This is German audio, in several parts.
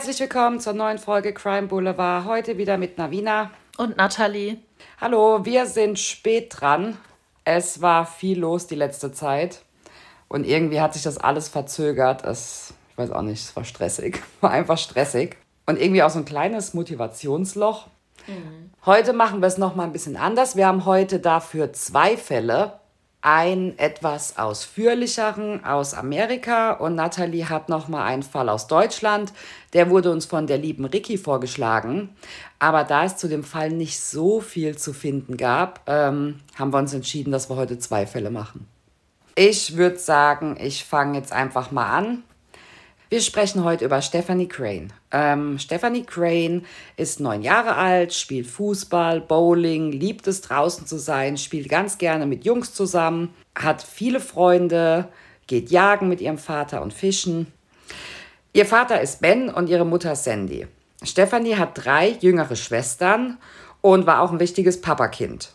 Herzlich willkommen zur neuen Folge Crime Boulevard. Heute wieder mit Navina. Und Nathalie. Hallo, wir sind spät dran. Es war viel los die letzte Zeit. Und irgendwie hat sich das alles verzögert. Es, ich weiß auch nicht, es war stressig. War einfach stressig. Und irgendwie auch so ein kleines Motivationsloch. Mhm. Heute machen wir es nochmal ein bisschen anders. Wir haben heute dafür zwei Fälle einen etwas ausführlicheren aus Amerika und Nathalie hat noch mal einen Fall aus Deutschland. Der wurde uns von der lieben Ricky vorgeschlagen. Aber da es zu dem Fall nicht so viel zu finden gab, ähm, haben wir uns entschieden, dass wir heute zwei Fälle machen. Ich würde sagen, ich fange jetzt einfach mal an. Wir sprechen heute über Stephanie Crane. Ähm, Stephanie Crane ist neun Jahre alt, spielt Fußball, Bowling, liebt es draußen zu sein, spielt ganz gerne mit Jungs zusammen, hat viele Freunde, geht jagen mit ihrem Vater und fischen. Ihr Vater ist Ben und ihre Mutter Sandy. Stephanie hat drei jüngere Schwestern und war auch ein richtiges Papakind.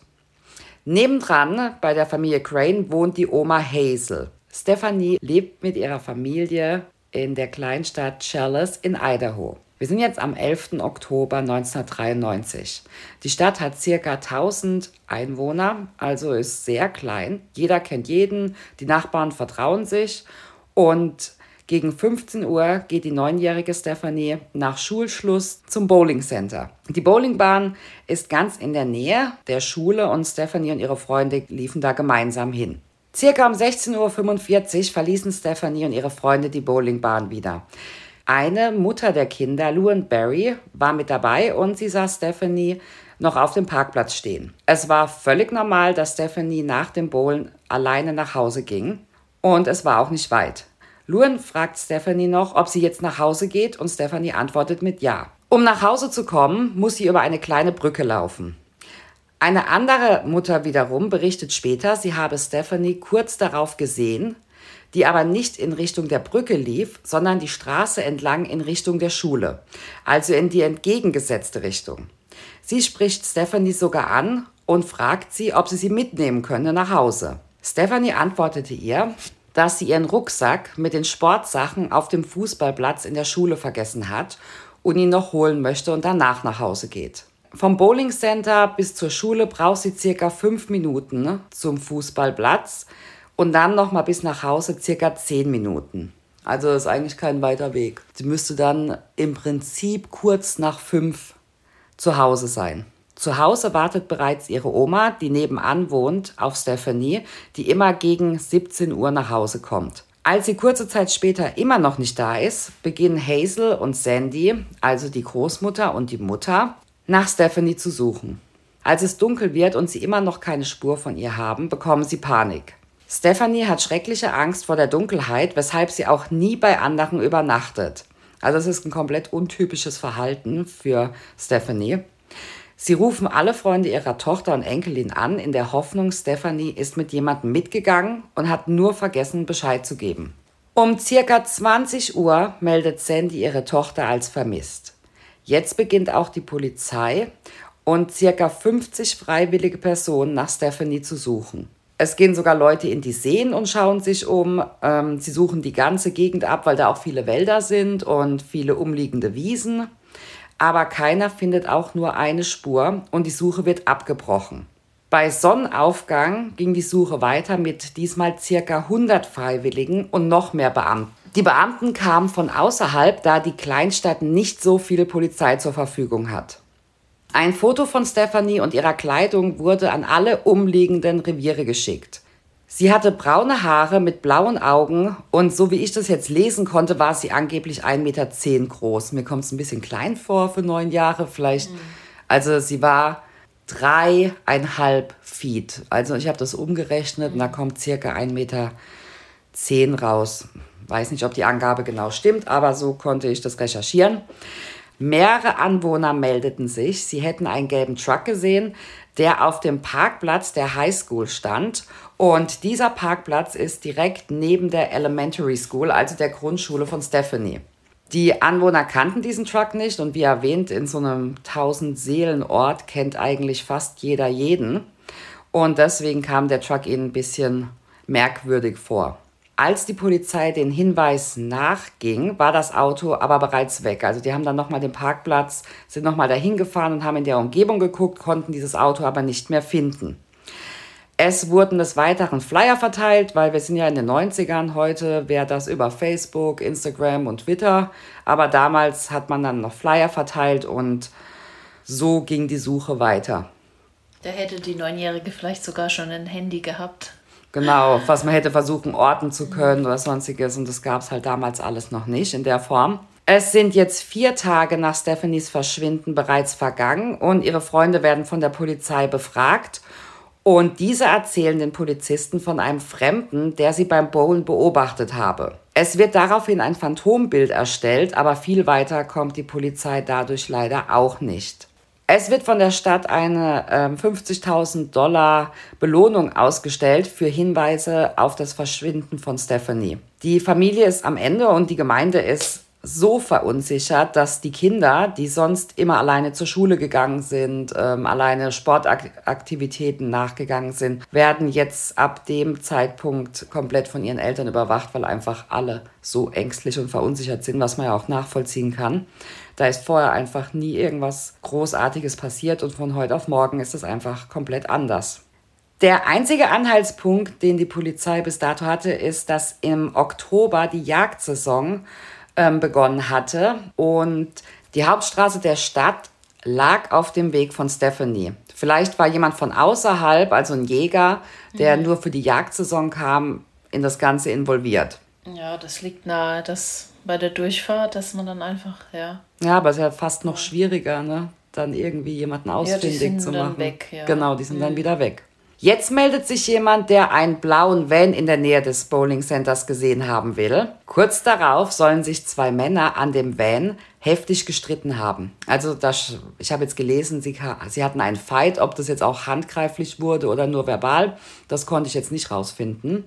Nebendran bei der Familie Crane wohnt die Oma Hazel. Stephanie lebt mit ihrer Familie in der Kleinstadt Chalice in Idaho. Wir sind jetzt am 11. Oktober 1993. Die Stadt hat circa 1000 Einwohner, also ist sehr klein. Jeder kennt jeden, die Nachbarn vertrauen sich und gegen 15 Uhr geht die neunjährige Stephanie nach Schulschluss zum Bowling Center. Die Bowlingbahn ist ganz in der Nähe der Schule und Stephanie und ihre Freunde liefen da gemeinsam hin. Circa um 16.45 Uhr verließen Stephanie und ihre Freunde die Bowlingbahn wieder. Eine Mutter der Kinder, Luan Barry, war mit dabei und sie sah Stephanie noch auf dem Parkplatz stehen. Es war völlig normal, dass Stephanie nach dem Bowlen alleine nach Hause ging und es war auch nicht weit. Luan fragt Stephanie noch, ob sie jetzt nach Hause geht und Stephanie antwortet mit Ja. Um nach Hause zu kommen, muss sie über eine kleine Brücke laufen. Eine andere Mutter wiederum berichtet später, sie habe Stephanie kurz darauf gesehen, die aber nicht in Richtung der Brücke lief, sondern die Straße entlang in Richtung der Schule, also in die entgegengesetzte Richtung. Sie spricht Stephanie sogar an und fragt sie, ob sie sie mitnehmen könne nach Hause. Stephanie antwortete ihr, dass sie ihren Rucksack mit den Sportsachen auf dem Fußballplatz in der Schule vergessen hat und ihn noch holen möchte und danach nach Hause geht. Vom Bowling Center bis zur Schule braucht sie circa fünf Minuten ne, zum Fußballplatz und dann nochmal bis nach Hause circa zehn Minuten. Also ist eigentlich kein weiter Weg. Sie müsste dann im Prinzip kurz nach fünf zu Hause sein. Zu Hause wartet bereits ihre Oma, die nebenan wohnt, auf Stephanie, die immer gegen 17 Uhr nach Hause kommt. Als sie kurze Zeit später immer noch nicht da ist, beginnen Hazel und Sandy, also die Großmutter und die Mutter, nach Stephanie zu suchen. Als es dunkel wird und sie immer noch keine Spur von ihr haben, bekommen sie Panik. Stephanie hat schreckliche Angst vor der Dunkelheit, weshalb sie auch nie bei anderen übernachtet. Also es ist ein komplett untypisches Verhalten für Stephanie. Sie rufen alle Freunde ihrer Tochter und Enkelin an, in der Hoffnung, Stephanie ist mit jemandem mitgegangen und hat nur vergessen, Bescheid zu geben. Um circa 20 Uhr meldet Sandy ihre Tochter als vermisst. Jetzt beginnt auch die Polizei und circa 50 freiwillige Personen nach Stephanie zu suchen. Es gehen sogar Leute in die Seen und schauen sich um. Ähm, sie suchen die ganze Gegend ab, weil da auch viele Wälder sind und viele umliegende Wiesen. Aber keiner findet auch nur eine Spur und die Suche wird abgebrochen. Bei Sonnenaufgang ging die Suche weiter mit diesmal circa 100 Freiwilligen und noch mehr Beamten. Die Beamten kamen von außerhalb, da die Kleinstadt nicht so viel Polizei zur Verfügung hat. Ein Foto von Stephanie und ihrer Kleidung wurde an alle umliegenden Reviere geschickt. Sie hatte braune Haare mit blauen Augen und so wie ich das jetzt lesen konnte, war sie angeblich 1,10 Meter groß. Mir kommt es ein bisschen klein vor für neun Jahre vielleicht. Mhm. Also sie war dreieinhalb Feet. Also ich habe das umgerechnet und da kommt circa 1,10 Meter raus. Weiß nicht, ob die Angabe genau stimmt, aber so konnte ich das recherchieren. Mehrere Anwohner meldeten sich, sie hätten einen gelben Truck gesehen, der auf dem Parkplatz der Highschool stand. Und dieser Parkplatz ist direkt neben der Elementary School, also der Grundschule von Stephanie. Die Anwohner kannten diesen Truck nicht und wie erwähnt, in so einem 1000-Seelen-Ort kennt eigentlich fast jeder jeden. Und deswegen kam der Truck ihnen ein bisschen merkwürdig vor. Als die Polizei den Hinweis nachging, war das Auto aber bereits weg. Also die haben dann nochmal den Parkplatz, sind nochmal dahin gefahren und haben in der Umgebung geguckt, konnten dieses Auto aber nicht mehr finden. Es wurden des Weiteren Flyer verteilt, weil wir sind ja in den 90ern. Heute wäre das über Facebook, Instagram und Twitter. Aber damals hat man dann noch Flyer verteilt und so ging die Suche weiter. Da hätte die Neunjährige vielleicht sogar schon ein Handy gehabt. Genau, was man hätte versuchen orten zu können oder sonstiges. Und das gab es halt damals alles noch nicht in der Form. Es sind jetzt vier Tage nach Stephanies Verschwinden bereits vergangen und ihre Freunde werden von der Polizei befragt. Und diese erzählen den Polizisten von einem Fremden, der sie beim Bowlen beobachtet habe. Es wird daraufhin ein Phantombild erstellt, aber viel weiter kommt die Polizei dadurch leider auch nicht. Es wird von der Stadt eine äh, 50.000 Dollar Belohnung ausgestellt für Hinweise auf das Verschwinden von Stephanie. Die Familie ist am Ende und die Gemeinde ist so verunsichert, dass die Kinder, die sonst immer alleine zur Schule gegangen sind, ähm, alleine Sportaktivitäten nachgegangen sind, werden jetzt ab dem Zeitpunkt komplett von ihren Eltern überwacht, weil einfach alle so ängstlich und verunsichert sind, was man ja auch nachvollziehen kann. Da ist vorher einfach nie irgendwas Großartiges passiert und von heute auf morgen ist es einfach komplett anders. Der einzige Anhaltspunkt, den die Polizei bis dato hatte, ist, dass im Oktober die Jagdsaison ähm, begonnen hatte. Und die Hauptstraße der Stadt lag auf dem Weg von Stephanie. Vielleicht war jemand von außerhalb, also ein Jäger, der mhm. nur für die Jagdsaison kam, in das Ganze involviert. Ja, das liegt nahe, dass bei der Durchfahrt, dass man dann einfach, ja. Ja, aber es ist ja fast noch schwieriger, ne? Dann irgendwie jemanden ausfindig ja, zu machen. Weg, ja. Genau, die sind mhm. dann wieder weg. Jetzt meldet sich jemand, der einen blauen Van in der Nähe des Bowling Centers gesehen haben will. Kurz darauf sollen sich zwei Männer an dem Van heftig gestritten haben. Also das, ich habe jetzt gelesen, sie, sie hatten einen Fight, ob das jetzt auch handgreiflich wurde oder nur verbal, das konnte ich jetzt nicht rausfinden.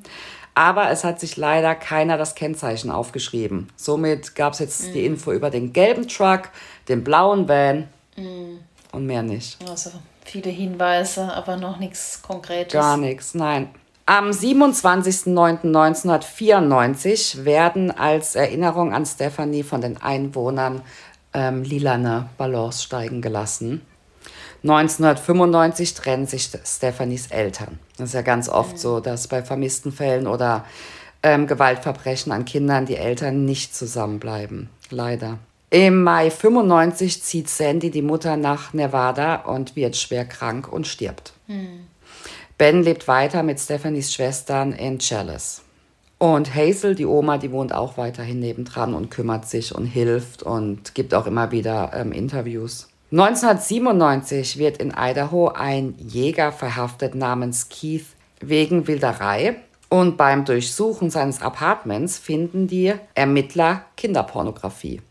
Aber es hat sich leider keiner das Kennzeichen aufgeschrieben. Somit gab es jetzt mhm. die Info über den gelben Truck, den blauen Van mhm. und mehr nicht. Also viele Hinweise, aber noch nichts Konkretes. Gar nichts, nein. Am 27.09.1994 werden als Erinnerung an Stephanie von den Einwohnern ähm, lilane Ballons steigen gelassen. 1995 trennen sich Stephanies Eltern. Das ist ja ganz oft mhm. so, dass bei vermissten Fällen oder ähm, Gewaltverbrechen an Kindern die Eltern nicht zusammenbleiben. Leider. Im Mai 95 zieht Sandy die Mutter nach Nevada und wird schwer krank und stirbt. Hm. Ben lebt weiter mit Stephanies Schwestern in Chalice. Und Hazel, die Oma, die wohnt auch weiterhin nebendran und kümmert sich und hilft und gibt auch immer wieder ähm, Interviews. 1997 wird in Idaho ein Jäger verhaftet namens Keith wegen Wilderei. Und beim Durchsuchen seines Apartments finden die Ermittler Kinderpornografie.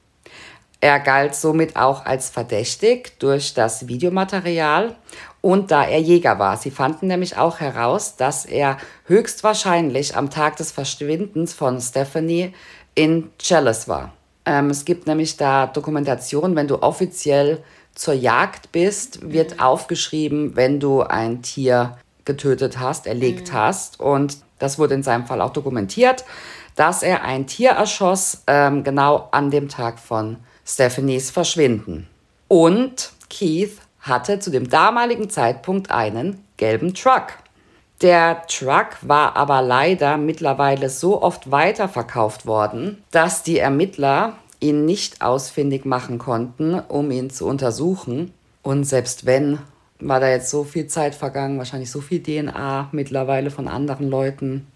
Er galt somit auch als verdächtig durch das Videomaterial und da er Jäger war. Sie fanden nämlich auch heraus, dass er höchstwahrscheinlich am Tag des Verschwindens von Stephanie in Chalice war. Ähm, es gibt nämlich da Dokumentation, wenn du offiziell zur Jagd bist, wird mhm. aufgeschrieben, wenn du ein Tier getötet hast, erlegt mhm. hast. Und das wurde in seinem Fall auch dokumentiert, dass er ein Tier erschoss, ähm, genau an dem Tag von Stephanies Verschwinden. Und Keith hatte zu dem damaligen Zeitpunkt einen gelben Truck. Der Truck war aber leider mittlerweile so oft weiterverkauft worden, dass die Ermittler ihn nicht ausfindig machen konnten, um ihn zu untersuchen. Und selbst wenn, war da jetzt so viel Zeit vergangen, wahrscheinlich so viel DNA mittlerweile von anderen Leuten,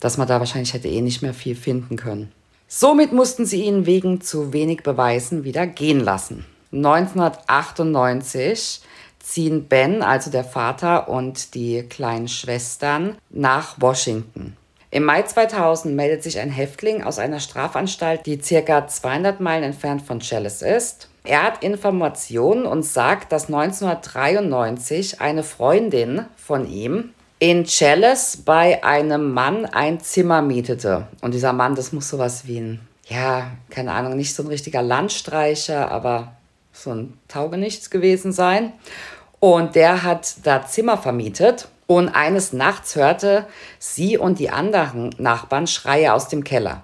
dass man da wahrscheinlich hätte eh nicht mehr viel finden können. Somit mussten sie ihn wegen zu wenig Beweisen wieder gehen lassen. 1998 ziehen Ben, also der Vater und die kleinen Schwestern, nach Washington. Im Mai 2000 meldet sich ein Häftling aus einer Strafanstalt, die circa 200 Meilen entfernt von Chalice ist. Er hat Informationen und sagt, dass 1993 eine Freundin von ihm in Chalice bei einem Mann ein Zimmer mietete. Und dieser Mann, das muss sowas wie ein, ja, keine Ahnung, nicht so ein richtiger Landstreicher, aber so ein Taugenichts gewesen sein. Und der hat da Zimmer vermietet Und eines Nachts hörte sie und die anderen Nachbarn Schreie aus dem Keller.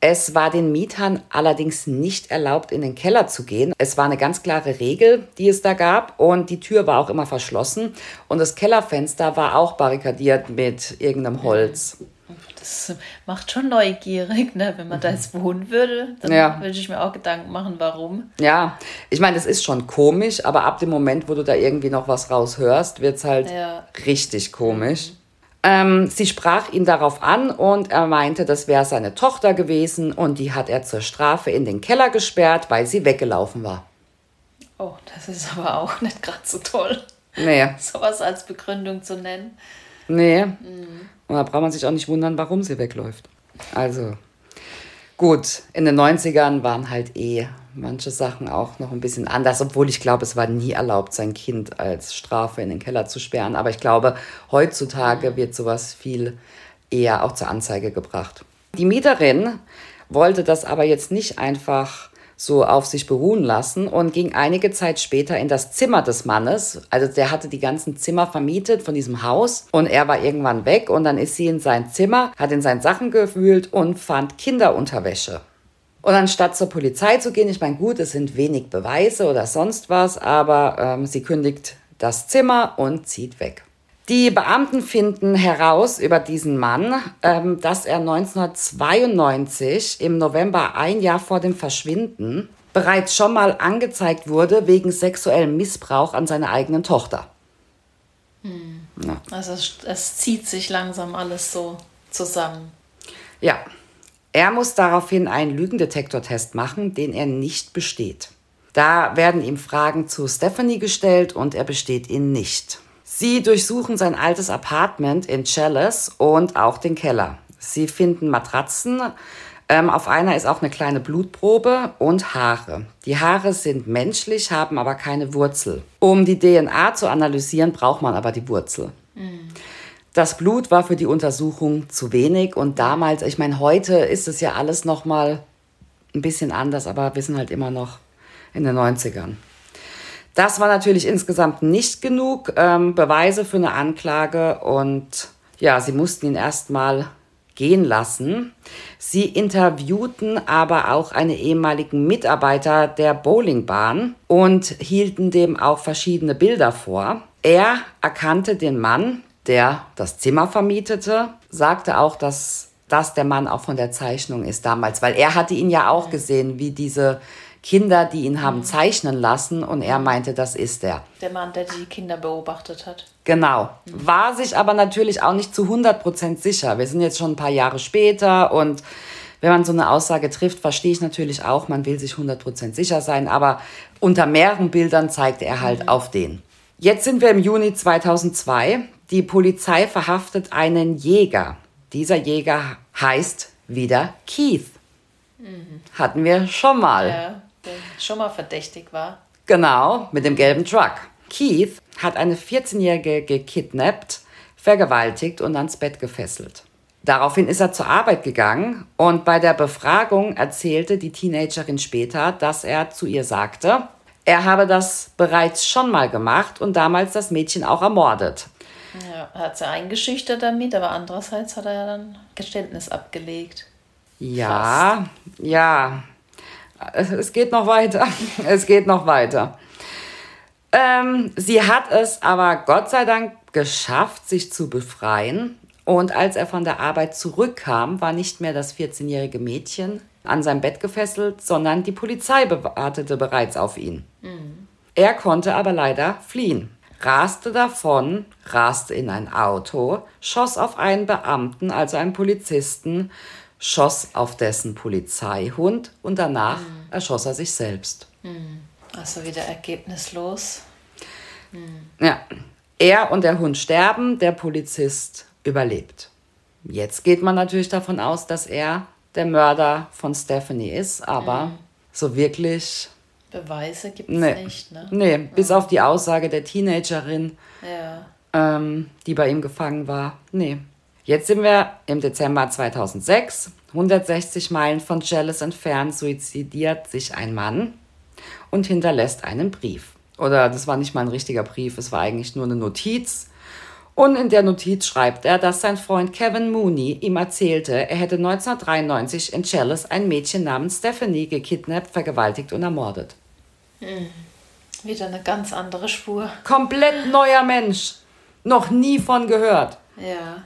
Es war den Mietern allerdings nicht erlaubt, in den Keller zu gehen. Es war eine ganz klare Regel, die es da gab und die Tür war auch immer verschlossen und das Kellerfenster war auch barrikadiert mit irgendeinem Holz. Das macht schon neugierig, ne? wenn man da jetzt wohnen würde. Dann ja. würde ich mir auch Gedanken machen, warum. Ja, ich meine, das ist schon komisch, aber ab dem Moment, wo du da irgendwie noch was raushörst, wird es halt ja. richtig komisch. Ähm, sie sprach ihn darauf an und er meinte, das wäre seine Tochter gewesen und die hat er zur Strafe in den Keller gesperrt, weil sie weggelaufen war. Oh, das ist aber auch nicht gerade so toll. Nee. Sowas als Begründung zu nennen. Nee. Mhm. Und da braucht man sich auch nicht wundern, warum sie wegläuft. Also, gut, in den 90ern waren halt eh manche Sachen auch noch ein bisschen anders, obwohl ich glaube, es war nie erlaubt, sein Kind als Strafe in den Keller zu sperren. Aber ich glaube, heutzutage wird sowas viel eher auch zur Anzeige gebracht. Die Mieterin wollte das aber jetzt nicht einfach so auf sich beruhen lassen und ging einige Zeit später in das Zimmer des Mannes. Also der hatte die ganzen Zimmer vermietet von diesem Haus und er war irgendwann weg und dann ist sie in sein Zimmer, hat in seinen Sachen gewühlt und fand Kinderunterwäsche. Und anstatt zur Polizei zu gehen, ich meine, gut, es sind wenig Beweise oder sonst was, aber ähm, sie kündigt das Zimmer und zieht weg. Die Beamten finden heraus über diesen Mann, ähm, dass er 1992 im November, ein Jahr vor dem Verschwinden, bereits schon mal angezeigt wurde wegen sexuellem Missbrauch an seiner eigenen Tochter. Hm. Ja. Also es, es zieht sich langsam alles so zusammen. Ja, er muss daraufhin einen Lügendetektortest machen, den er nicht besteht. Da werden ihm Fragen zu Stephanie gestellt und er besteht ihn nicht. Sie durchsuchen sein altes Apartment in Chalice und auch den Keller. Sie finden Matratzen. Ähm, auf einer ist auch eine kleine Blutprobe und Haare. Die Haare sind menschlich, haben aber keine Wurzel. Um die DNA zu analysieren, braucht man aber die Wurzel. Mhm. Das Blut war für die Untersuchung zu wenig und damals, ich meine, heute ist es ja alles noch mal ein bisschen anders, aber wir sind halt immer noch in den 90ern. Das war natürlich insgesamt nicht genug ähm, Beweise für eine Anklage und ja, sie mussten ihn erstmal gehen lassen. Sie interviewten aber auch einen ehemaligen Mitarbeiter der Bowlingbahn und hielten dem auch verschiedene Bilder vor. Er erkannte den Mann, der das Zimmer vermietete, sagte auch, dass das der Mann auch von der Zeichnung ist damals, weil er hatte ihn ja auch gesehen, wie diese Kinder, die ihn haben zeichnen lassen und er meinte, das ist er. Der Mann, der die Kinder beobachtet hat. Genau. War sich aber natürlich auch nicht zu 100% sicher. Wir sind jetzt schon ein paar Jahre später und wenn man so eine Aussage trifft, verstehe ich natürlich auch, man will sich 100% sicher sein, aber unter mehreren Bildern zeigt er halt mhm. auf den. Jetzt sind wir im Juni 2002. Die Polizei verhaftet einen Jäger. Dieser Jäger heißt wieder Keith. Mhm. Hatten wir schon mal. Ja, der schon mal verdächtig war. Genau, mit dem gelben Truck. Keith hat eine 14-Jährige gekidnappt, vergewaltigt und ans Bett gefesselt. Daraufhin ist er zur Arbeit gegangen und bei der Befragung erzählte die Teenagerin später, dass er zu ihr sagte, er habe das bereits schon mal gemacht und damals das Mädchen auch ermordet. Ja, er hat sie eingeschüchtert damit, aber andererseits hat er ja dann Geständnis abgelegt. Ja, Fast. ja. Es geht noch weiter. Es geht noch weiter. Ähm, sie hat es aber Gott sei Dank geschafft, sich zu befreien. Und als er von der Arbeit zurückkam, war nicht mehr das 14-jährige Mädchen an seinem Bett gefesselt, sondern die Polizei wartete bereits auf ihn. Mhm. Er konnte aber leider fliehen raste davon, raste in ein Auto, schoss auf einen Beamten, also einen Polizisten, schoss auf dessen Polizeihund und danach mhm. erschoss er sich selbst. Mhm. Also wieder ergebnislos. Mhm. Ja, er und der Hund sterben, der Polizist überlebt. Jetzt geht man natürlich davon aus, dass er der Mörder von Stephanie ist, aber mhm. so wirklich Beweise gibt es nee. nicht, ne? Nee, bis auf die Aussage der Teenagerin, ja. ähm, die bei ihm gefangen war. Nee. Jetzt sind wir im Dezember 2006. 160 Meilen von Jealous entfernt suizidiert sich ein Mann und hinterlässt einen Brief. Oder das war nicht mal ein richtiger Brief, es war eigentlich nur eine Notiz. Und in der Notiz schreibt er, dass sein Freund Kevin Mooney ihm erzählte, er hätte 1993 in Chalice ein Mädchen namens Stephanie gekidnappt, vergewaltigt und ermordet. Hm. Wieder eine ganz andere Spur. Komplett neuer Mensch. Noch nie von gehört. Ja.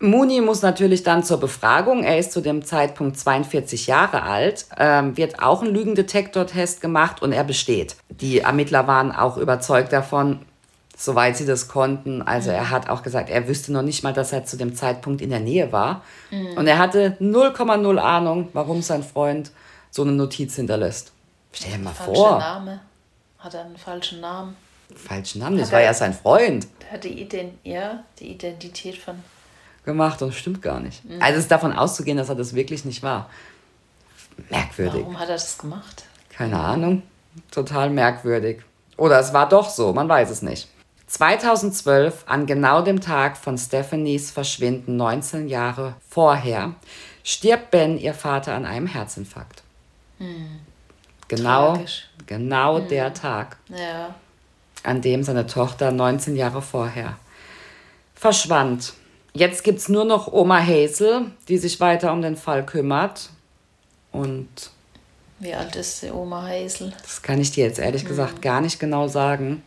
Mooney muss natürlich dann zur Befragung, er ist zu dem Zeitpunkt 42 Jahre alt, ähm, wird auch ein Lügendetektortest gemacht und er besteht. Die Ermittler waren auch überzeugt davon, soweit sie das konnten. Also er hat auch gesagt, er wüsste noch nicht mal, dass er zu dem Zeitpunkt in der Nähe war. Mhm. Und er hatte 0,0 Ahnung, warum sein Freund so eine Notiz hinterlässt. Stell dir mal Falsche vor. Name. Hat er einen falschen Namen? Falschen Namen? Das hat war ja sein Freund. Der hat die, Ident ja, die Identität von. Gemacht und stimmt gar nicht. Mhm. Also es ist davon auszugehen, dass er das wirklich nicht war. Merkwürdig. Warum hat er das gemacht? Keine Ahnung. Total merkwürdig. Oder es war doch so, man weiß es nicht. 2012, an genau dem Tag von Stephanies Verschwinden, 19 Jahre vorher, stirbt Ben, ihr Vater, an einem Herzinfarkt. Hm. Genau, Tragisch. genau hm. der Tag, ja. an dem seine Tochter 19 Jahre vorher verschwand. Jetzt gibt es nur noch Oma Hazel, die sich weiter um den Fall kümmert. Und. Wie alt ist die Oma Hazel? Das kann ich dir jetzt ehrlich hm. gesagt gar nicht genau sagen.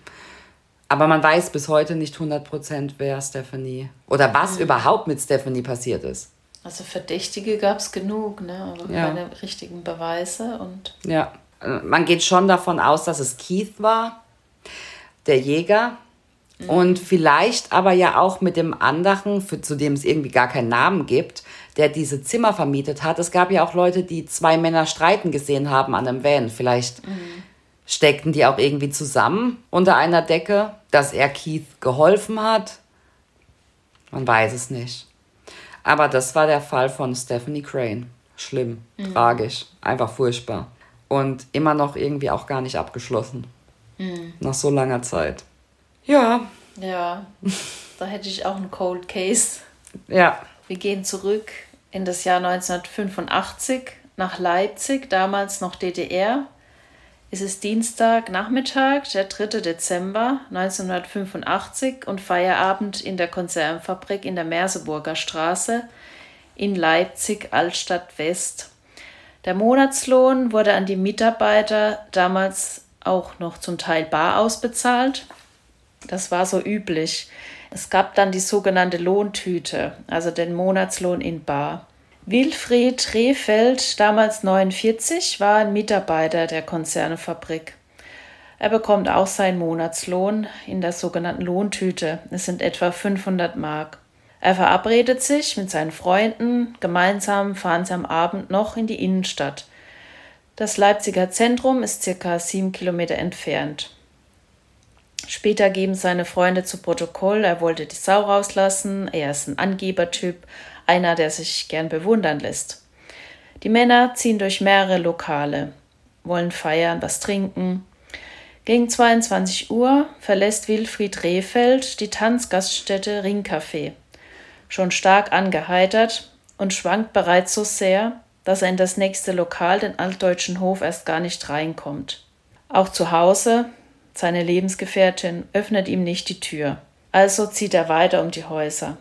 Aber man weiß bis heute nicht 100%, wer Stephanie oder was mhm. überhaupt mit Stephanie passiert ist. Also Verdächtige gab es genug, ne? aber ja. keine richtigen Beweise. Und ja, man geht schon davon aus, dass es Keith war, der Jäger. Mhm. Und vielleicht aber ja auch mit dem anderen, für, zu dem es irgendwie gar keinen Namen gibt, der diese Zimmer vermietet hat. Es gab ja auch Leute, die zwei Männer streiten gesehen haben an einem Van. Vielleicht mhm steckten die auch irgendwie zusammen unter einer Decke, dass er Keith geholfen hat. Man weiß es nicht. Aber das war der Fall von Stephanie Crane. Schlimm, mhm. tragisch, einfach furchtbar. Und immer noch irgendwie auch gar nicht abgeschlossen. Mhm. Nach so langer Zeit. Ja. Ja, da hätte ich auch einen Cold Case. Ja. Wir gehen zurück in das Jahr 1985 nach Leipzig, damals noch DDR. Es ist Dienstagnachmittag, der 3. Dezember 1985 und Feierabend in der Konservenfabrik in der Merseburger Straße in Leipzig Altstadt West. Der Monatslohn wurde an die Mitarbeiter damals auch noch zum Teil bar ausbezahlt. Das war so üblich. Es gab dann die sogenannte Lohntüte, also den Monatslohn in bar. Wilfried Rehfeld, damals 49, war ein Mitarbeiter der Konzernefabrik. Er bekommt auch seinen Monatslohn in der sogenannten Lohntüte. Es sind etwa 500 Mark. Er verabredet sich mit seinen Freunden. Gemeinsam fahren sie am Abend noch in die Innenstadt. Das Leipziger Zentrum ist circa sieben Kilometer entfernt. Später geben seine Freunde zu Protokoll, er wollte die Sau rauslassen, er ist ein Angebertyp, einer, der sich gern bewundern lässt. Die Männer ziehen durch mehrere Lokale, wollen feiern, was trinken. Gegen 22 Uhr verlässt Wilfried Rehfeld die Tanzgaststätte Ringcafé. Schon stark angeheitert und schwankt bereits so sehr, dass er in das nächste Lokal, den altdeutschen Hof, erst gar nicht reinkommt. Auch zu Hause, seine Lebensgefährtin, öffnet ihm nicht die Tür. Also zieht er weiter um die Häuser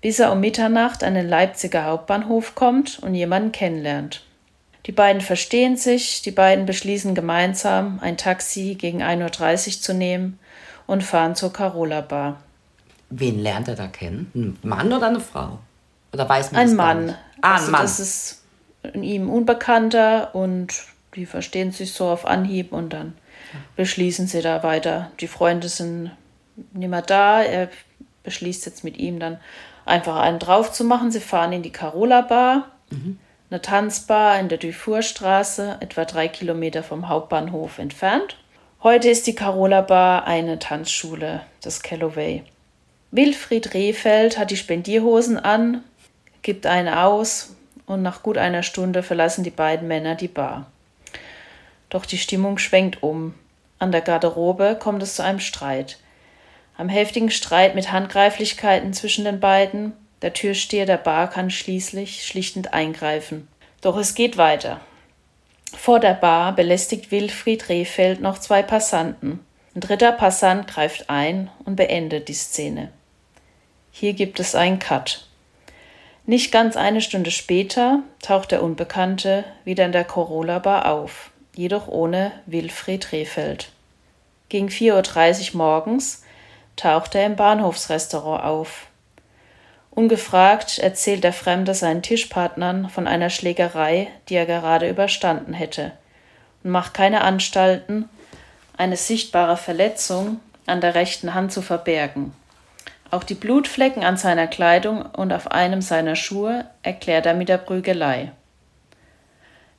bis er um Mitternacht an den Leipziger Hauptbahnhof kommt und jemanden kennenlernt. Die beiden verstehen sich, die beiden beschließen gemeinsam, ein Taxi gegen 1.30 Uhr zu nehmen und fahren zur Carola Bar. Wen lernt er da kennen? Ein Mann oder eine Frau? Oder weiß man Ein Mann. Ah, ein also Mann. Das ist ihm Unbekannter und die verstehen sich so auf Anhieb und dann beschließen sie da weiter. Die Freunde sind nicht mehr da. Er beschließt jetzt mit ihm dann einfach einen drauf zu machen. Sie fahren in die Carola Bar, mhm. eine Tanzbar in der Dufourstraße, etwa drei Kilometer vom Hauptbahnhof entfernt. Heute ist die Carola Bar eine Tanzschule, das Calloway. Wilfried Rehfeld hat die Spendierhosen an, gibt eine aus und nach gut einer Stunde verlassen die beiden Männer die Bar. Doch die Stimmung schwenkt um. An der Garderobe kommt es zu einem Streit. Am heftigen Streit mit Handgreiflichkeiten zwischen den beiden, der Türsteher der Bar kann schließlich schlichtend eingreifen. Doch es geht weiter. Vor der Bar belästigt Wilfried Rehfeld noch zwei Passanten. Ein dritter Passant greift ein und beendet die Szene. Hier gibt es einen Cut. Nicht ganz eine Stunde später taucht der Unbekannte wieder in der Corolla Bar auf, jedoch ohne Wilfried Rehfeld. Gegen 4.30 Uhr morgens taucht er im Bahnhofsrestaurant auf. Ungefragt erzählt der Fremde seinen Tischpartnern von einer Schlägerei, die er gerade überstanden hätte, und macht keine Anstalten, eine sichtbare Verletzung an der rechten Hand zu verbergen. Auch die Blutflecken an seiner Kleidung und auf einem seiner Schuhe erklärt er mit der Prügelei.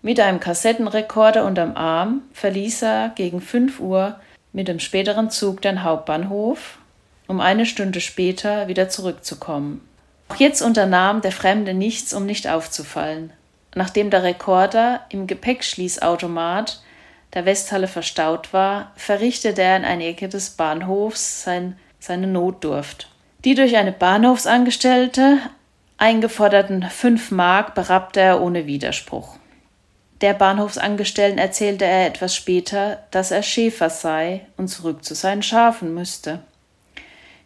Mit einem Kassettenrekorder unterm Arm verließ er gegen 5 Uhr mit dem späteren Zug den Hauptbahnhof, um eine Stunde später wieder zurückzukommen. Auch jetzt unternahm der Fremde nichts, um nicht aufzufallen. Nachdem der Rekorder im Gepäckschließautomat der Westhalle verstaut war, verrichtete er in einer Ecke des Bahnhofs sein, seine Notdurft. Die durch eine Bahnhofsangestellte eingeforderten fünf Mark berappte er ohne Widerspruch. Der Bahnhofsangestellten erzählte er etwas später, dass er Schäfer sei und zurück zu seinen Schafen müsste.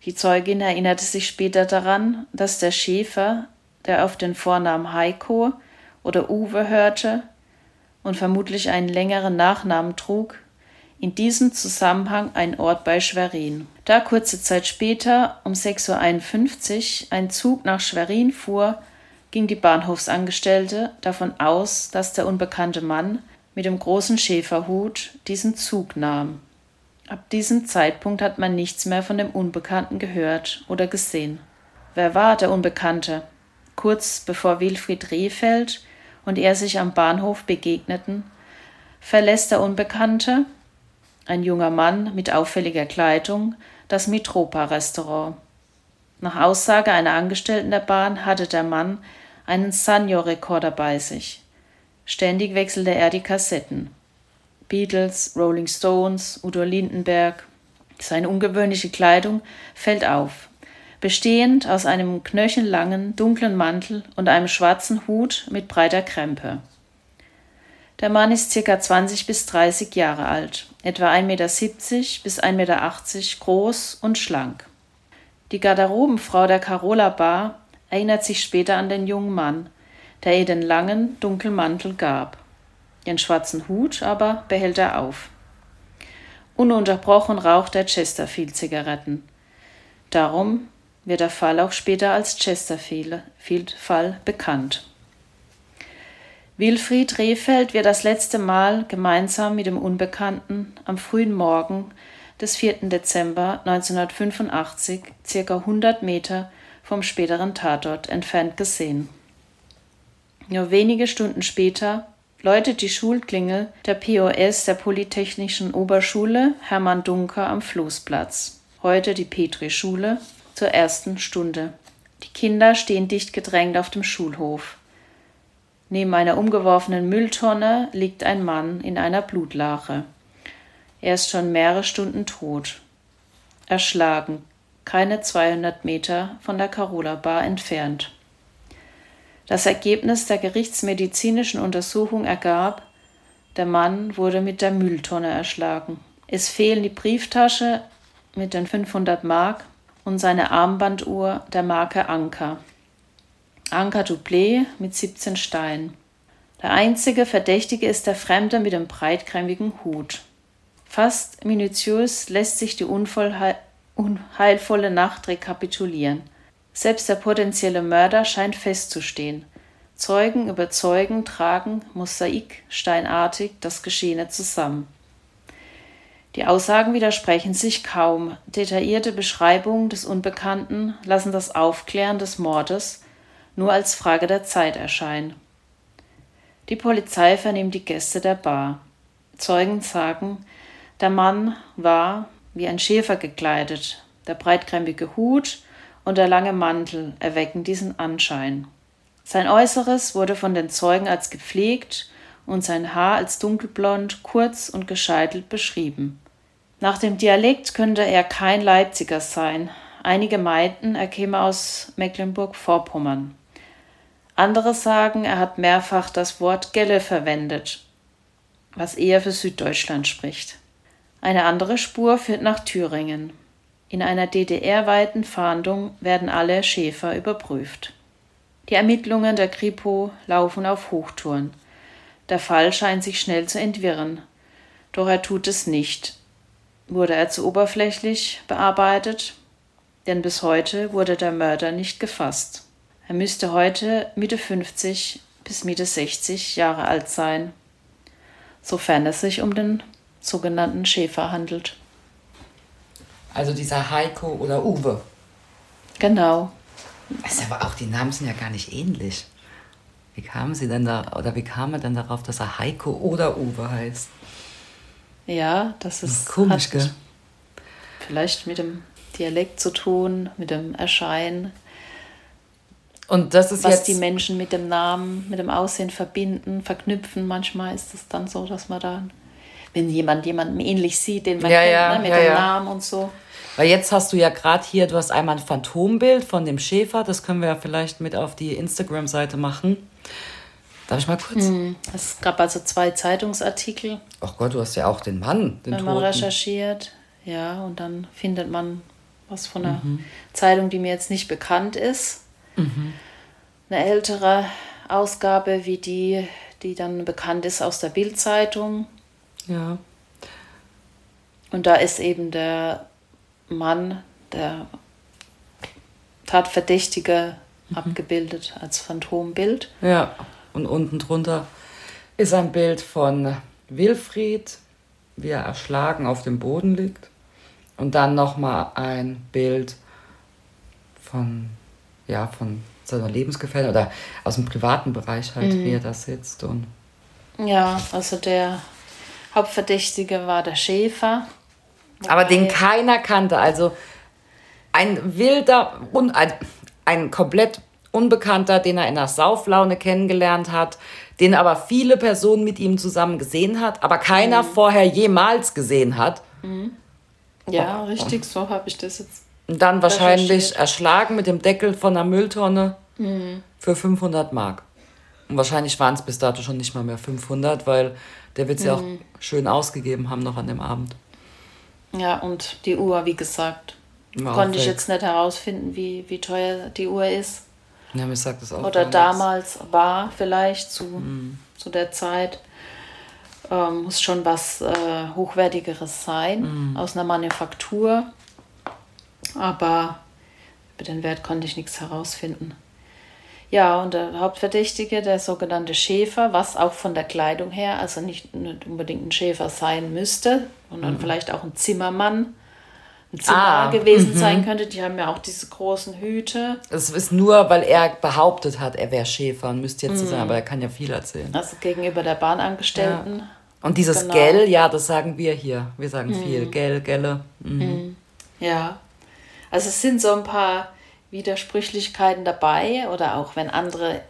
Die Zeugin erinnerte sich später daran, dass der Schäfer, der auf den Vornamen Heiko oder Uwe hörte und vermutlich einen längeren Nachnamen trug, in diesem Zusammenhang ein Ort bei Schwerin. Da kurze Zeit später, um 6.51 Uhr, ein Zug nach Schwerin fuhr, ging die Bahnhofsangestellte davon aus, dass der unbekannte Mann mit dem großen Schäferhut diesen Zug nahm. Ab diesem Zeitpunkt hat man nichts mehr von dem Unbekannten gehört oder gesehen. Wer war der Unbekannte? Kurz bevor Wilfried Rehfeld und er sich am Bahnhof begegneten, verlässt der Unbekannte, ein junger Mann mit auffälliger Kleidung, das Mitropa-Restaurant. Nach Aussage einer Angestellten der Bahn hatte der Mann einen Sanyo-Rekorder bei sich. Ständig wechselte er die Kassetten. Beatles, Rolling Stones, Udo Lindenberg. Seine ungewöhnliche Kleidung fällt auf. Bestehend aus einem knöchellangen, dunklen Mantel und einem schwarzen Hut mit breiter Krempe. Der Mann ist circa 20 bis 30 Jahre alt, etwa 1,70 Meter bis 1,80 Meter groß und schlank. Die Garderobenfrau der Carola Bar erinnert sich später an den jungen Mann, der ihr den langen, dunklen Mantel gab. Den schwarzen Hut aber behält er auf. Ununterbrochen raucht er Chesterfield-Zigaretten. Darum wird der Fall auch später als Chesterfield-Fall bekannt. Wilfried Rehfeld wird das letzte Mal gemeinsam mit dem Unbekannten am frühen Morgen des 4. Dezember 1985, circa 100 Meter vom späteren Tatort entfernt gesehen. Nur wenige Stunden später läutet die Schulklingel der POS der Polytechnischen Oberschule Hermann Dunker am Floßplatz, heute die Petri-Schule, zur ersten Stunde. Die Kinder stehen dicht gedrängt auf dem Schulhof. Neben einer umgeworfenen Mülltonne liegt ein Mann in einer Blutlache. Er ist schon mehrere Stunden tot. Erschlagen, keine 200 Meter von der Carola Bar entfernt. Das Ergebnis der gerichtsmedizinischen Untersuchung ergab, der Mann wurde mit der Mülltonne erschlagen. Es fehlen die Brieftasche mit den 500 Mark und seine Armbanduhr der Marke Anker. Anker Duplé mit 17 Steinen. Der einzige Verdächtige ist der Fremde mit dem breitkrempigen Hut. Fast minutiös lässt sich die unheilvolle Nacht rekapitulieren. Selbst der potenzielle Mörder scheint festzustehen. Zeugen überzeugen, tragen mosaiksteinartig das Geschehene zusammen. Die Aussagen widersprechen sich kaum. Detaillierte Beschreibungen des Unbekannten lassen das Aufklären des Mordes nur als Frage der Zeit erscheinen. Die Polizei vernimmt die Gäste der Bar. Zeugen sagen, der Mann war wie ein Schäfer gekleidet, der breitkrempige Hut und der lange Mantel erwecken diesen Anschein. Sein Äußeres wurde von den Zeugen als gepflegt und sein Haar als dunkelblond, kurz und gescheitelt beschrieben. Nach dem Dialekt könnte er kein Leipziger sein. Einige meinten, er käme aus Mecklenburg-Vorpommern. Andere sagen, er hat mehrfach das Wort Gelle verwendet, was eher für Süddeutschland spricht. Eine andere Spur führt nach Thüringen. In einer DDR-weiten Fahndung werden alle Schäfer überprüft. Die Ermittlungen der Kripo laufen auf Hochtouren. Der Fall scheint sich schnell zu entwirren. Doch er tut es nicht. Wurde er zu oberflächlich bearbeitet? Denn bis heute wurde der Mörder nicht gefasst. Er müsste heute Mitte 50 bis Mitte 60 Jahre alt sein, sofern es sich um den sogenannten Schäfer handelt. Also dieser Heiko oder Uwe. Genau. Das ist aber auch, die Namen sind ja gar nicht ähnlich. Wie kamen sie denn da, oder wie kam er denn darauf, dass er Heiko oder Uwe heißt? Ja, das ist komisch, gell? Vielleicht mit dem Dialekt zu tun, mit dem Erscheinen. Und das ist was jetzt die Menschen mit dem Namen, mit dem Aussehen verbinden, verknüpfen. Manchmal ist es dann so, dass man da, wenn jemand jemandem ähnlich sieht, den man Ja, kennt, ja, ne, mit ja, dem. Namen und so. Weil jetzt hast du ja gerade hier, du hast einmal ein Phantombild von dem Schäfer, das können wir ja vielleicht mit auf die Instagram-Seite machen. Darf ich mal kurz? Hm, Es gab also zwei Zeitungsartikel, Ach Gott, du hast ja auch den Mann, den wenn man Toten. recherchiert. Ja, und dann findet man was von einer Mhm. Zeitung, die mir jetzt nicht bekannt ist. Mhm. Eine ältere Ausgabe wie die, die dann bekannt ist aus der Bild-Zeitung. Ja. Und da ist eben der Mann, der Tatverdächtige, Mhm. abgebildet als Phantombild. Ja, und unten drunter ist ein Bild von Wilfried, wie er erschlagen auf dem Boden liegt. Und dann nochmal ein Bild von, ja, von seiner Lebensgefährtin oder aus dem privaten Bereich halt, wie er da sitzt. Und Ja, also der Hauptverdächtige war der Schäfer. Aber den keiner kannte. Also ein wilder, un, ein, ein komplett Unbekannter, den er in der Sauflaune kennengelernt hat, den aber viele Personen mit ihm zusammen gesehen hat, aber keiner vorher jemals gesehen hat. Ja, richtig, so habe ich das jetzt. Und dann wahrscheinlich erschlagen mit dem Deckel von einer Mülltonne für 500 Mark. Und wahrscheinlich waren es bis dato schon nicht mal mehr 500, weil der wird sie auch schön ausgegeben haben noch an dem Abend. Ja, und die Uhr, wie gesagt, War konnte ich jetzt nicht herausfinden, wie, wie teuer die Uhr ist. Ja, mir sagt das auch Oder gar nichts. damals war vielleicht zu, Mhm. zu der Zeit. Ähm, muss schon was äh, Hochwertigeres sein, Mhm. aus einer Manufaktur. Aber über den Wert konnte ich nichts herausfinden. Ja, und der Hauptverdächtige, der sogenannte Schäfer, was auch von der Kleidung her, also nicht, nicht unbedingt ein Schäfer sein müsste, sondern vielleicht auch ein Zimmermann, ein Zimmer Ah, gewesen sein könnte. Die haben ja auch diese großen Hüte. Es ist nur, weil er behauptet hat, er wäre Schäfer und müsste jetzt so sein, aber er kann ja viel erzählen. Also gegenüber der Bahnangestellten. Und dieses Genau. Gell, ja, das sagen wir hier. Wir sagen viel. Gell, Gelle. Mhm. Ja. Also es sind so ein paar Widersprüchlichkeiten dabei oder auch wenn andere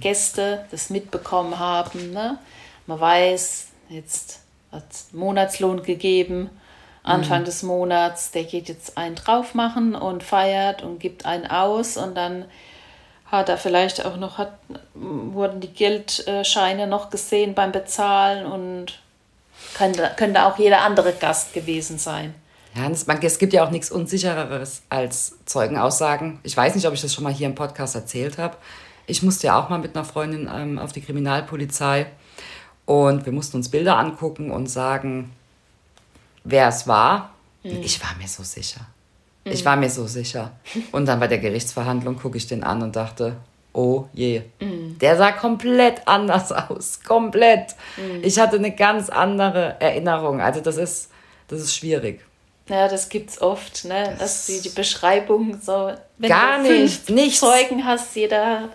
Gäste das mitbekommen haben. Ne? Man weiß, jetzt hat Monatslohn gegeben, Anfang des Monats, der geht jetzt einen drauf machen und feiert und gibt einen aus und dann hat er vielleicht auch noch, hat, wurden die Geldscheine noch gesehen beim Bezahlen und könnte, könnte auch jeder andere Gast gewesen sein. Ja, man, es gibt ja auch nichts Unsichereres als Zeugenaussagen. Ich weiß nicht, ob ich das schon mal hier im Podcast erzählt habe. Ich musste ja auch mal mit einer Freundin ähm, auf die Kriminalpolizei und wir mussten uns Bilder angucken und sagen, wer es war. Ich war mir so sicher. Ich war mir so sicher. Und dann bei der Gerichtsverhandlung gucke ich den an und dachte, oh je. Der sah komplett anders aus. Komplett. Ich hatte eine ganz andere Erinnerung. Also das ist, das ist schwierig. Ja, das gibt's oft, ne? Dass die, die Beschreibung so. Wenn Gar du fünf nicht, nichts. Zeugen hast, jeder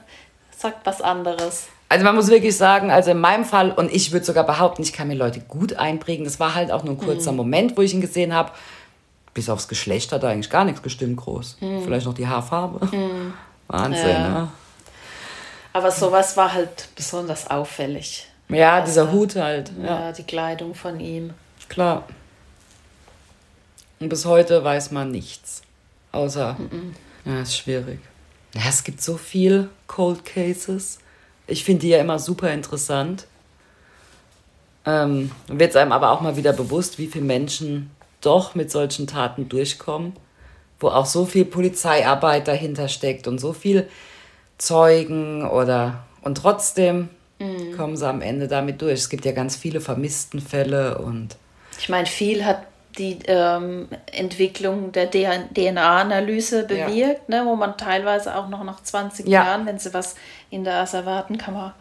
sagt was anderes. Also man muss wirklich sagen, also in meinem Fall, und ich würde sogar behaupten, ich kann mir Leute gut einprägen. Das war halt auch nur ein kurzer Moment, wo ich ihn gesehen habe. Bis aufs Geschlecht hat da eigentlich gar nichts gestimmt groß. Vielleicht noch die Haarfarbe. Wahnsinn, Ja. ne? Aber sowas war halt besonders auffällig. Ja, dieser Hut halt. Ja, Ja, die Kleidung von ihm. klar. Und bis heute weiß man nichts. Außer, ja, ist schwierig. Ja, es gibt so viel Cold Cases. Ich finde die ja immer super interessant. Ähm, wird einem aber auch mal wieder bewusst, wie viele Menschen doch mit solchen Taten durchkommen. wo auch so viel Polizeiarbeit dahinter steckt und so viel Zeugen oder und trotzdem mhm. kommen sie am Ende damit durch. Es gibt ja ganz viele Vermisstenfälle und ich meine, viel hat die ähm, Entwicklung der DNA-Analyse bewirkt, ja. ne, wo man teilweise auch noch nach 20 ja. Jahren, wenn sie was in der Asservatenkammer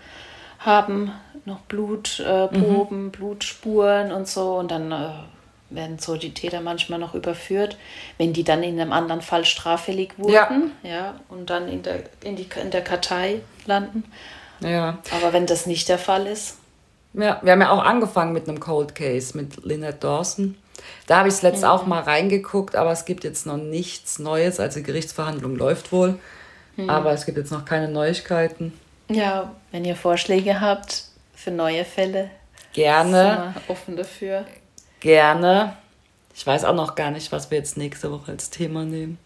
haben, noch Blutproben, äh, mhm. Blutspuren und so und dann äh, werden so die Täter manchmal noch überführt, wenn die dann in einem anderen Fall straffällig wurden, ja, ja und dann in der, in, die, in der Kartei landen. Ja. Aber wenn das nicht der Fall ist. Ja, wir haben ja auch angefangen mit einem Cold Case mit Lynette Dawson. Da habe ich es letztes mhm. auch mal reingeguckt, aber es gibt jetzt noch nichts Neues. Also die Gerichtsverhandlung läuft wohl, mhm. aber es gibt jetzt noch keine Neuigkeiten. Ja, wenn ihr Vorschläge habt für neue Fälle, gerne. Offen dafür. Gerne. Ich weiß auch noch gar nicht, was wir jetzt nächste Woche als Thema nehmen.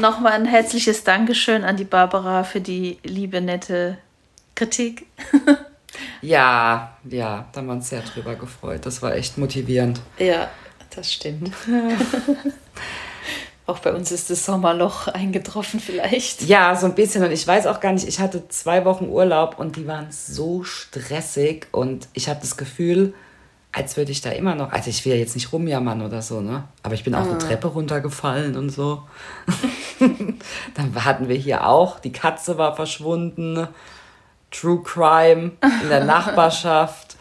Nochmal ein herzliches Dankeschön an die Barbara für die liebe, nette Kritik. ja, ja, da haben wir uns sehr drüber gefreut. Das war echt motivierend. Ja, das stimmt. auch bei uns ist das Sommerloch eingetroffen vielleicht. Ja, so ein bisschen. Und ich weiß auch gar nicht, ich hatte zwei Wochen Urlaub und die waren so stressig und ich habe das Gefühl, als würde ich da immer noch, also ich will ja jetzt nicht rumjammern oder so, ne? Aber ich bin auch ah. eine Treppe runtergefallen und so. Dann hatten wir hier auch, die Katze war verschwunden, True Crime in der Nachbarschaft.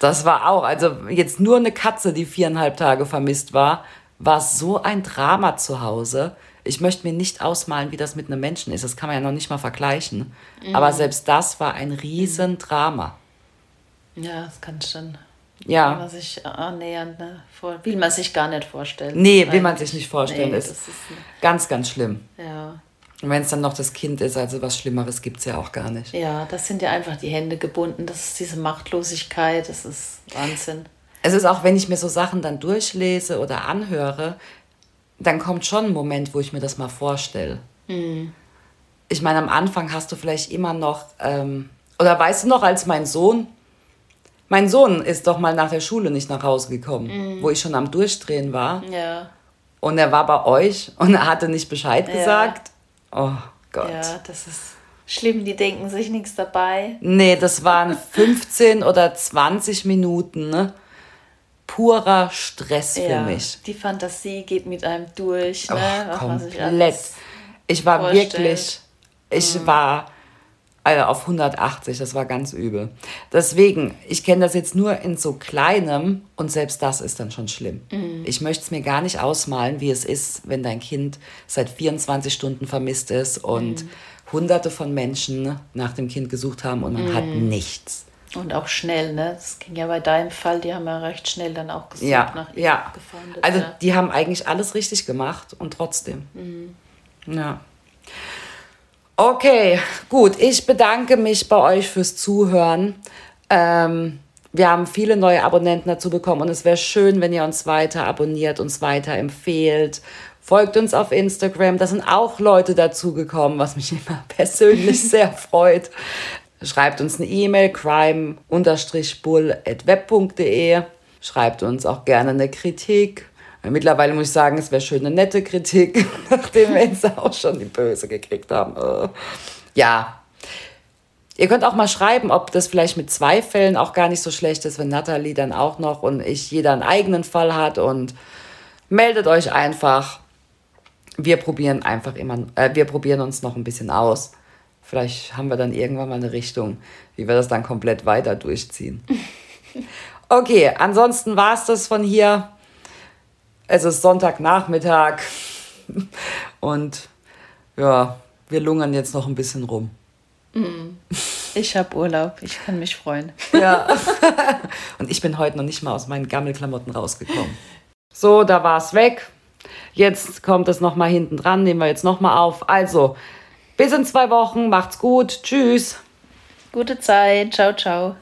Das war auch, also jetzt nur eine Katze, die viereinhalb Tage vermisst war, war so ein Drama zu Hause. Ich möchte mir nicht ausmalen, wie das mit einem Menschen ist. Das kann man ja noch nicht mal vergleichen. Mhm. Aber selbst das war ein Riesendrama. Ja, das kann schon ja. Will man sich annähernd, ne? will man sich gar nicht vorstellen. Nee, will man sich nicht vorstellen. Nee, ist, ist ganz, ganz schlimm. Ja. Und wenn es dann noch das Kind ist, also was Schlimmeres gibt es ja auch gar nicht. Ja, das sind ja einfach die Hände gebunden. Das ist diese Machtlosigkeit, das ist Wahnsinn. Es ist auch, wenn ich mir so Sachen dann durchlese oder anhöre, dann kommt schon ein Moment, wo ich mir das mal vorstelle. Mhm. Ich meine, am Anfang hast du vielleicht immer noch, ähm, oder weißt du noch, als mein Sohn mein Sohn ist doch mal nach der Schule nicht nach Hause gekommen, mhm. wo ich schon am Durchdrehen war. Ja. Und er war bei euch und er hatte nicht Bescheid ja. gesagt. Oh Gott. Ja, das ist schlimm, die denken sich nichts dabei. Nee, das waren 15 oder 20 Minuten ne? purer Stress für ja, mich. Die Fantasie geht mit einem durch. Ne? Oh, komplett. Ich war vorstellt. wirklich, ich mhm. war also auf 180, das war ganz übel. Deswegen, ich kenne das jetzt nur in so kleinem und selbst das ist dann schon schlimm. Mhm. Ich möchte es mir gar nicht ausmalen, wie es ist, wenn dein Kind seit 24 Stunden vermisst ist und mhm. hunderte von Menschen nach dem Kind gesucht haben und man mhm. hat nichts. Und auch schnell, ne? Das ging ja bei deinem Fall, die haben ja recht schnell dann auch gesucht ja, nach ihm ja. gefunden. Also ja. die haben eigentlich alles richtig gemacht und trotzdem. Mhm. Ja. Okay, gut. Ich bedanke mich bei euch fürs Zuhören. Ähm, wir haben viele neue Abonnenten dazu bekommen und es wäre schön, wenn ihr uns weiter abonniert, uns weiter empfehlt. Folgt uns auf Instagram. Da sind auch Leute dazugekommen, was mich immer persönlich sehr freut. Schreibt uns eine E-Mail, crime-bull.web.de. Schreibt uns auch gerne eine Kritik Mittlerweile muss ich sagen, es wäre schön eine nette Kritik, nachdem wir jetzt auch schon die Böse gekriegt haben. Äh. Ja. Ihr könnt auch mal schreiben, ob das vielleicht mit zwei Fällen auch gar nicht so schlecht ist, wenn Nathalie dann auch noch und ich jeder einen eigenen Fall hat und meldet euch einfach. Wir probieren einfach immer, äh, wir probieren uns noch ein bisschen aus. Vielleicht haben wir dann irgendwann mal eine Richtung, wie wir das dann komplett weiter durchziehen. Okay, ansonsten war es das von hier. Es ist Sonntagnachmittag und ja, wir lungern jetzt noch ein bisschen rum. Mm. Ich habe Urlaub, ich kann mich freuen. Ja. Und ich bin heute noch nicht mal aus meinen Gammelklamotten rausgekommen. So, da war es weg. Jetzt kommt es noch mal hinten dran, nehmen wir jetzt noch mal auf. Also, bis in zwei Wochen, macht's gut, tschüss. Gute Zeit, ciao, ciao.